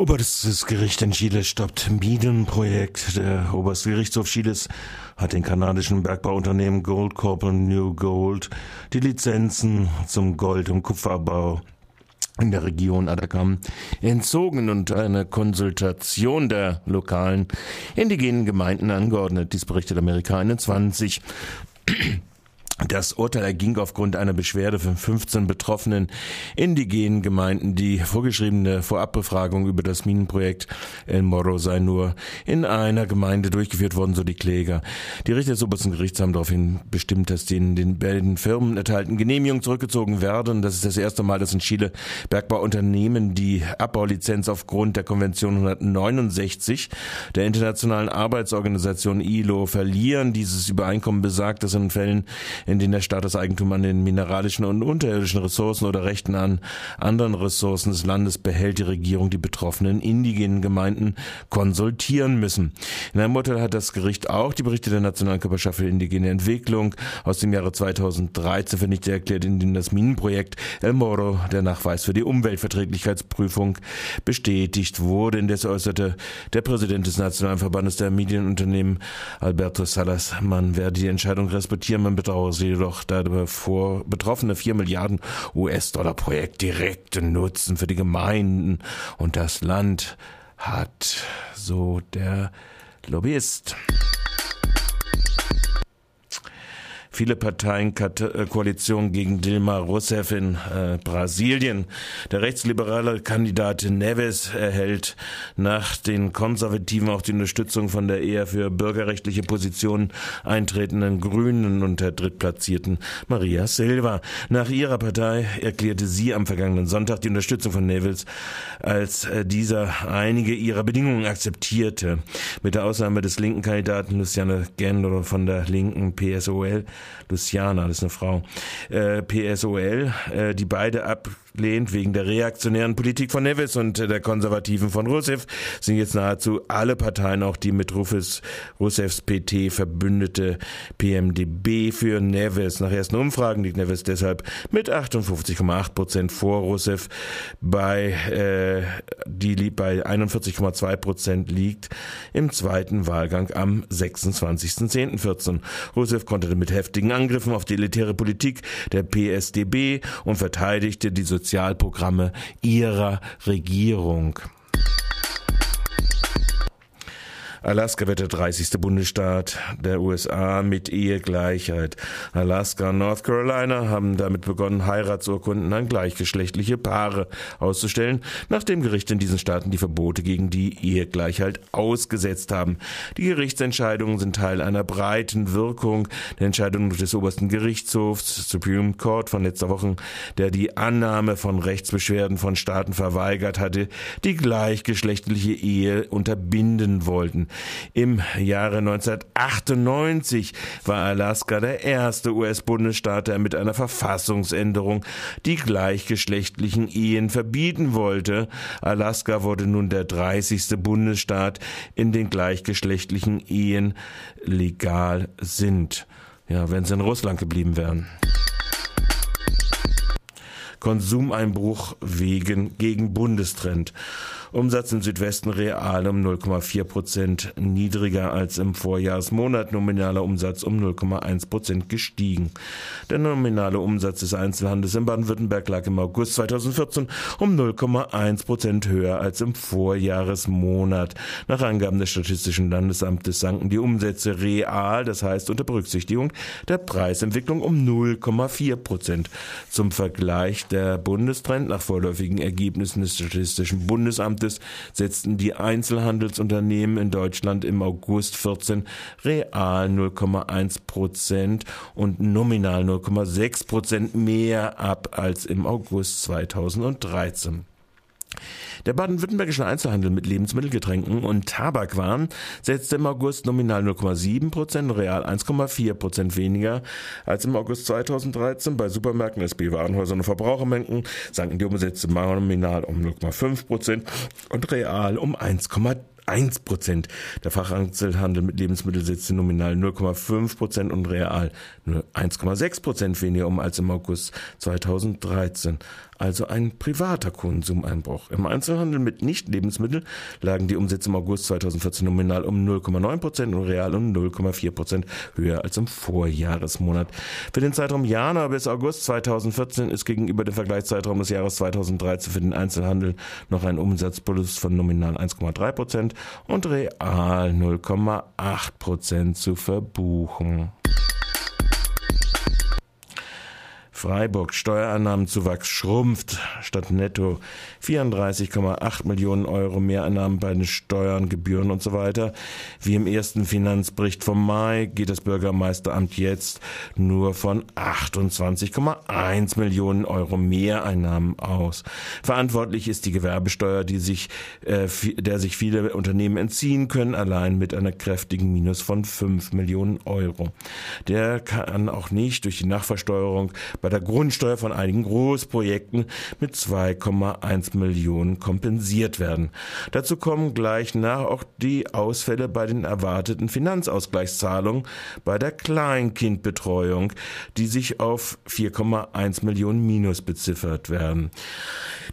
Oberstes Gericht in Chile stoppt Minenprojekt. Der Oberste Gerichtshof Chiles hat den kanadischen Bergbauunternehmen Goldcorp und New Gold die Lizenzen zum Gold- und Kupferabbau in der Region Atacam entzogen und eine Konsultation der lokalen indigenen Gemeinden angeordnet. Dies berichtet Amerika 21. Das Urteil erging aufgrund einer Beschwerde von 15 betroffenen indigenen Gemeinden. Die vorgeschriebene Vorabbefragung über das Minenprojekt El Morro sei nur in einer Gemeinde durchgeführt worden, so die Kläger. Die Richter des obersten Gerichts haben daraufhin bestimmt, dass die in den beiden Firmen erteilten Genehmigungen zurückgezogen werden. Das ist das erste Mal, dass in Chile Bergbauunternehmen die Abbaulizenz aufgrund der Konvention 169 der Internationalen Arbeitsorganisation ILO verlieren. Dieses Übereinkommen besagt, dass in Fällen, in denen der Staat das Eigentum an den mineralischen und unterirdischen Ressourcen oder Rechten an anderen Ressourcen des Landes behält, die Regierung die betroffenen indigenen Gemeinden konsultieren müssen. In einem Urteil hat das Gericht auch die Berichte der Nationalen Körperschaft für indigene Entwicklung aus dem Jahre 2013 für nicht erklärt, in dem das Minenprojekt El Moro, der Nachweis für die Umweltverträglichkeitsprüfung, bestätigt wurde. Indes äußerte der Präsident des Nationalen Verbandes der Medienunternehmen, Alberto Salas, man werde die Entscheidung respektieren, man bedauere sie jedoch davor betroffene 4 Milliarden US-Dollar Projekt direkten Nutzen für die Gemeinden und das Land hat, so der Lobbyist. Viele Parteien äh, Koalition gegen Dilma Rousseff in äh, Brasilien. Der rechtsliberale Kandidat Neves erhält nach den Konservativen auch die Unterstützung von der eher für bürgerrechtliche Positionen eintretenden Grünen und der drittplatzierten Maria Silva. Nach ihrer Partei erklärte sie am vergangenen Sonntag die Unterstützung von Neves, als äh, dieser einige ihrer Bedingungen akzeptierte. Mit der Ausnahme des linken Kandidaten Luciane Gendro von der linken PSOL Luciana, das ist eine Frau, äh, PSOL, äh, die beide ablehnt wegen der reaktionären Politik von Neves und der Konservativen von Rousseff, sind jetzt nahezu alle Parteien, auch die mit Rufus Rousseffs PT verbündete PMDB für Neves. Nach ersten Umfragen liegt Neves deshalb mit 58,8 Prozent vor Rousseff bei, äh, die bei 41,2 Prozent liegt im zweiten Wahlgang am 26.10.14. Rousseff konnte mit heftigen Angriffen auf die elitäre Politik der PSDB und verteidigte die Sozialprogramme ihrer Regierung. Alaska wird der 30. Bundesstaat der USA mit Ehegleichheit. Alaska und North Carolina haben damit begonnen, Heiratsurkunden an gleichgeschlechtliche Paare auszustellen, nachdem Gerichte in diesen Staaten die Verbote gegen die Ehegleichheit ausgesetzt haben. Die Gerichtsentscheidungen sind Teil einer breiten Wirkung der Entscheidung des obersten Gerichtshofs, Supreme Court von letzter Woche, der die Annahme von Rechtsbeschwerden von Staaten verweigert hatte, die gleichgeschlechtliche Ehe unterbinden wollten. Im Jahre 1998 war Alaska der erste US-Bundesstaat, der mit einer Verfassungsänderung die gleichgeschlechtlichen Ehen verbieten wollte. Alaska wurde nun der 30. Bundesstaat, in den gleichgeschlechtlichen Ehen legal sind. Ja, wenn sie in Russland geblieben wären. Konsumeinbruch wegen gegen Bundestrend. Umsatz im Südwesten real um 0,4 Prozent niedriger als im Vorjahresmonat, nominaler Umsatz um 0,1 Prozent gestiegen. Der nominale Umsatz des Einzelhandels in Baden-Württemberg lag im August 2014 um 0,1 Prozent höher als im Vorjahresmonat. Nach Angaben des Statistischen Landesamtes sanken die Umsätze real, das heißt unter Berücksichtigung der Preisentwicklung um 0,4 Prozent. Zum Vergleich der Bundestrend nach vorläufigen Ergebnissen des Statistischen Bundesamtes Amtes setzten die Einzelhandelsunternehmen in Deutschland im August 14 real 0,1 Prozent und nominal 0,6 Prozent mehr ab als im August 2013. Der baden-württembergische Einzelhandel mit Lebensmittelgetränken und Tabakwaren setzte im August nominal 0,7 Prozent, real 1,4 Prozent weniger als im August 2013. Bei Supermärkten, SB Warenhäusern und Verbrauchermärkten sanken die Umsätze nominal um 0,5 Prozent und real um 1,3 1 Prozent. Der Facheinzelhandel mit Lebensmitteln setzte nominal 0,5 Prozent und real nur 1,6 Prozent weniger um als im August 2013. also ein privater Konsumeinbruch. Im Einzelhandel mit Nicht-Lebensmitteln lagen die Umsätze im August 2014 nominal um 0,9 Prozent und real um 0,4 Prozent höher als im Vorjahresmonat. Für den Zeitraum Januar bis August 2014 ist gegenüber dem Vergleichszeitraum des Jahres 2013 für den Einzelhandel noch ein Umsatzplus von nominal 1,3 Prozent und real 0,8 Prozent zu verbuchen. Freiburg Steuereinnahmenzuwachs schrumpft statt netto 34,8 Millionen Euro Mehreinnahmen bei den Steuern, Gebühren und so weiter. Wie im ersten Finanzbericht vom Mai geht das Bürgermeisteramt jetzt nur von 28,1 Millionen Euro Mehreinnahmen aus. Verantwortlich ist die Gewerbesteuer, die sich, äh, der sich viele Unternehmen entziehen können, allein mit einer kräftigen Minus von 5 Millionen Euro. Der kann auch nicht durch die Nachversteuerung bei der Grundsteuer von einigen Großprojekten mit 2,1 Millionen kompensiert werden. Dazu kommen gleich nach auch die Ausfälle bei den erwarteten Finanzausgleichszahlungen bei der Kleinkindbetreuung, die sich auf 4,1 Millionen Minus beziffert werden.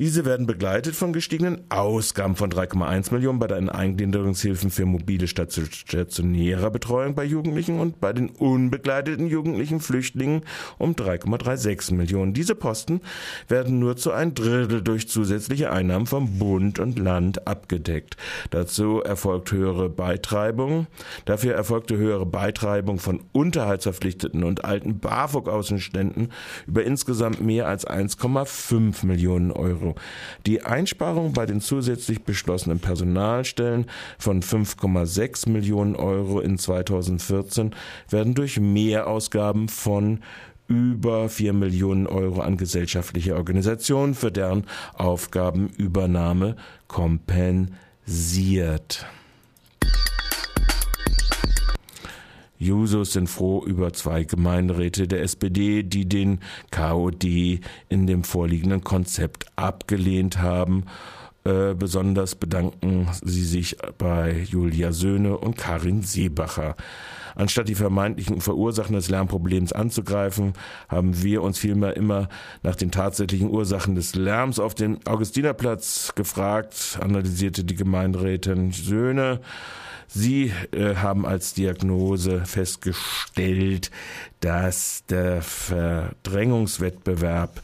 Diese werden begleitet von gestiegenen Ausgaben von 3,1 Millionen bei den Eingliederungshilfen für mobile stationäre Betreuung bei Jugendlichen und bei den unbegleiteten jugendlichen Flüchtlingen um 3,36 Millionen. Diese Posten werden nur zu ein Drittel durch zusätzliche Einnahmen vom Bund und Land abgedeckt. Dazu erfolgt höhere Beitreibung. Dafür erfolgte höhere Beitreibung von Unterhaltsverpflichteten und alten BAföG-Außenständen über insgesamt mehr als 1,5 Millionen Euro. Euro. Die Einsparung bei den zusätzlich beschlossenen Personalstellen von 5,6 Millionen Euro in 2014 werden durch Mehrausgaben von über 4 Millionen Euro an gesellschaftliche Organisationen für deren Aufgabenübernahme kompensiert. Jusos sind froh über zwei Gemeinderäte der SPD, die den KOD in dem vorliegenden Konzept abgelehnt haben. Äh, besonders bedanken sie sich bei Julia Söhne und Karin Seebacher. Anstatt die vermeintlichen Verursachen des Lärmproblems anzugreifen, haben wir uns vielmehr immer nach den tatsächlichen Ursachen des Lärms auf dem Augustinerplatz gefragt, analysierte die Gemeinderätin Söhne. Sie äh, haben als Diagnose festgestellt, dass der Verdrängungswettbewerb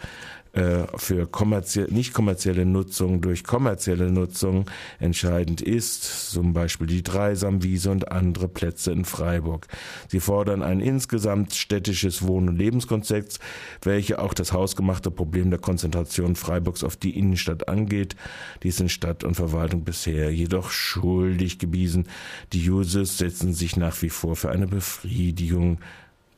äh, für kommerziell, nicht kommerzielle Nutzung durch kommerzielle Nutzung entscheidend ist, zum Beispiel die Dreisamwiese und andere Plätze in Freiburg. Sie fordern ein insgesamt städtisches Wohn- und Lebenskonzept, welche auch das hausgemachte Problem der Konzentration Freiburgs auf die Innenstadt angeht. Dies sind Stadt und Verwaltung bisher jedoch schuldig gewiesen. Die Users setzen sich nach wie vor für eine Befriedigung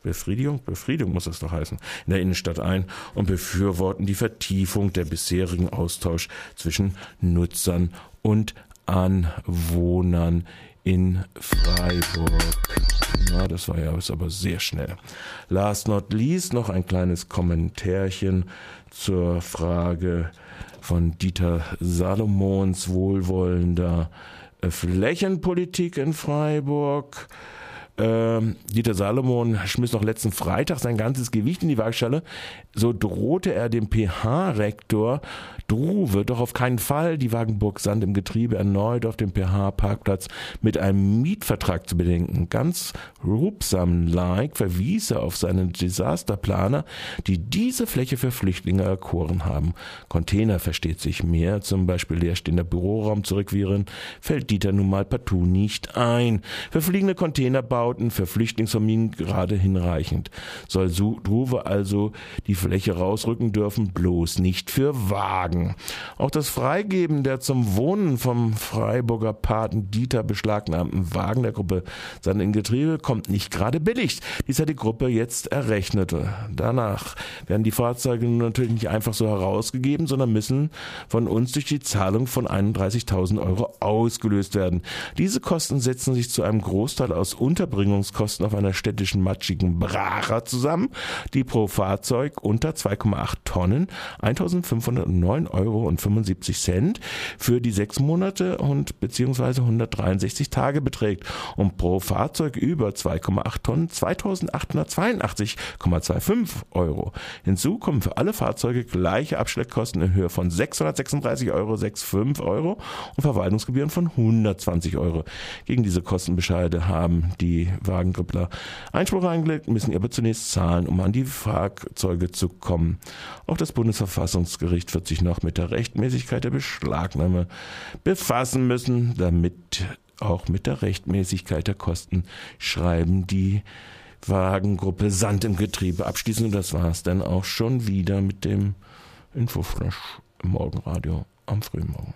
Befriedigung, Befriedigung muss das doch heißen, in der Innenstadt ein und befürworten die Vertiefung der bisherigen Austausch zwischen Nutzern und Anwohnern in Freiburg. Na, das war ja aber sehr schnell. Last not least noch ein kleines Kommentärchen zur Frage von Dieter Salomons wohlwollender Flächenpolitik in Freiburg. Ähm, Dieter Salomon schmiss noch letzten Freitag sein ganzes Gewicht in die Waagschale. So drohte er dem PH-Rektor Druwe doch auf keinen Fall die Wagenburg Sand im Getriebe erneut auf dem PH-Parkplatz mit einem Mietvertrag zu bedenken. Ganz rupsam-like verwies er auf seinen Desasterplaner, die diese Fläche für Flüchtlinge erkoren haben. Container versteht sich mehr, zum Beispiel leerstehender Büroraum zurückwieren, fällt Dieter nun mal partout nicht ein. Für fliegende Containerbauten, für Flüchtlingsfamilien gerade hinreichend. Soll Druwe also die Fläche rausrücken dürfen, bloß nicht für Wagen. Auch das Freigeben der zum Wohnen vom Freiburger Paten Dieter beschlagnahmten Wagen der Gruppe Sand in Getriebe kommt nicht gerade billig. Dies hat die Gruppe jetzt errechnet. Danach werden die Fahrzeuge natürlich nicht einfach so herausgegeben, sondern müssen von uns durch die Zahlung von 31.000 Euro ausgelöst werden. Diese Kosten setzen sich zu einem Großteil aus Unterbringung Unterbringungskosten auf einer städtischen matschigen Bracher zusammen, die pro Fahrzeug unter 2,8 Tonnen 1509,75 Euro für die sechs Monate und beziehungsweise 163 Tage beträgt und pro Fahrzeug über 2,8 Tonnen 2882,25 Euro. Hinzu kommen für alle Fahrzeuge gleiche Abschleppkosten in Höhe von 636,65 Euro Euro und Verwaltungsgebühren von 120 Euro. Gegen diese Kostenbescheide haben die Wagengrüppler Einspruch eingelegt, müssen aber zunächst zahlen, um an die Fahrzeuge zu kommen. Auch das Bundesverfassungsgericht wird sich noch mit der Rechtmäßigkeit der Beschlagnahme befassen müssen, damit auch mit der Rechtmäßigkeit der Kosten schreiben die Wagengruppe Sand im Getriebe abschließen. Und das war es dann auch schon wieder mit dem Infoflash im Morgenradio am frühen Morgen.